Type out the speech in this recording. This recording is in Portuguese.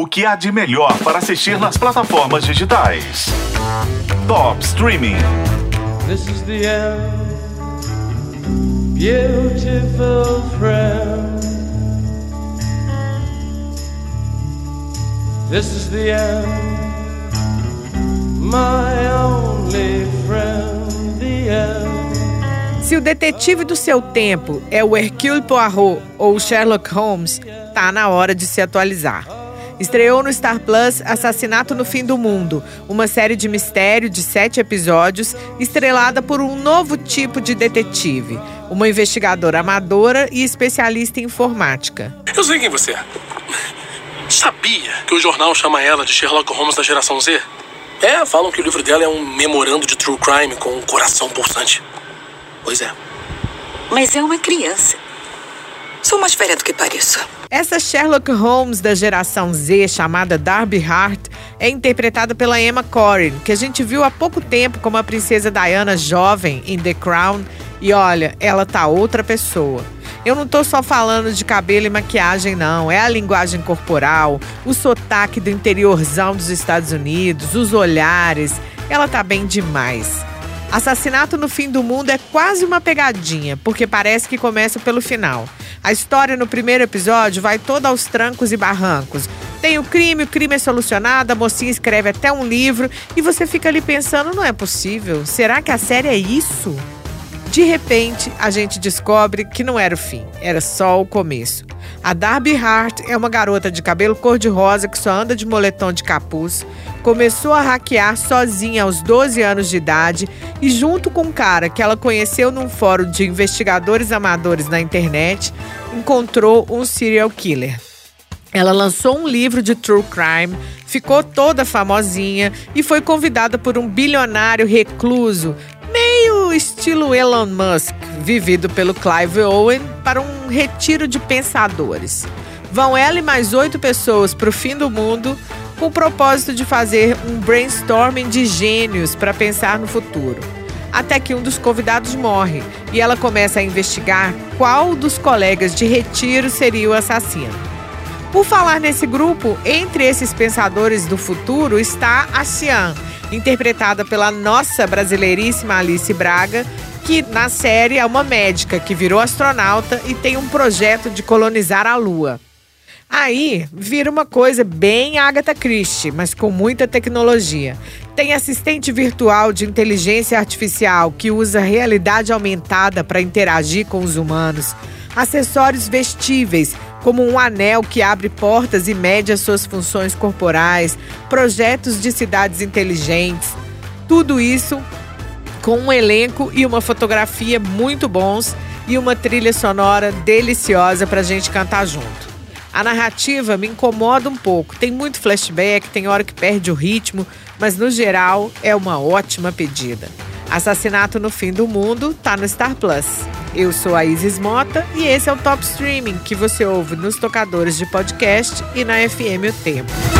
O que há de melhor para assistir nas plataformas digitais? Top Streaming. This is the end, beautiful friend. This is the end, my only friend, the end. Se o detetive do seu tempo é o Hercule Poirot ou o Sherlock Holmes, tá na hora de se atualizar. Estreou no Star Plus Assassinato no Fim do Mundo, uma série de mistério de sete episódios, estrelada por um novo tipo de detetive, uma investigadora amadora e especialista em informática. Eu sei quem você é. Sabia que o jornal chama ela de Sherlock Holmes da geração Z? É, falam que o livro dela é um memorando de true crime com um coração pulsante. Pois é. Mas é uma criança. Sou mais velha do que pareço. Essa Sherlock Holmes da geração Z, chamada Darby Hart, é interpretada pela Emma Corrin, que a gente viu há pouco tempo como a princesa Diana jovem em The Crown. E olha, ela tá outra pessoa. Eu não tô só falando de cabelo e maquiagem, não. É a linguagem corporal, o sotaque do interiorzão dos Estados Unidos, os olhares. Ela tá bem demais. Assassinato no Fim do Mundo é quase uma pegadinha, porque parece que começa pelo final. A história no primeiro episódio vai toda aos trancos e barrancos. Tem o crime, o crime é solucionado, a mocinha escreve até um livro e você fica ali pensando: não é possível? Será que a série é isso? De repente, a gente descobre que não era o fim, era só o começo. A Darby Hart é uma garota de cabelo cor-de-rosa que só anda de moletom de capuz. Começou a hackear sozinha aos 12 anos de idade e, junto com um cara que ela conheceu num fórum de investigadores amadores na internet, encontrou um serial killer. Ela lançou um livro de true crime, ficou toda famosinha e foi convidada por um bilionário recluso meio estilo Elon Musk, vivido pelo Clive Owen, para um retiro de pensadores. Vão ela e mais oito pessoas para o fim do mundo com o propósito de fazer um brainstorming de gênios para pensar no futuro. Até que um dos convidados morre e ela começa a investigar qual dos colegas de retiro seria o assassino. Por falar nesse grupo, entre esses pensadores do futuro está a Xian, interpretada pela nossa brasileiríssima Alice Braga, que na série é uma médica que virou astronauta e tem um projeto de colonizar a Lua. Aí vira uma coisa bem Agatha Christie, mas com muita tecnologia. Tem assistente virtual de inteligência artificial que usa realidade aumentada para interagir com os humanos, acessórios vestíveis como um anel que abre portas e mede as suas funções corporais, projetos de cidades inteligentes. Tudo isso com um elenco e uma fotografia muito bons e uma trilha sonora deliciosa para a gente cantar junto. A narrativa me incomoda um pouco, tem muito flashback, tem hora que perde o ritmo, mas no geral é uma ótima pedida. Assassinato no Fim do Mundo tá no Star Plus. Eu sou a Isis Mota e esse é o Top Streaming que você ouve nos tocadores de podcast e na FM O Tempo.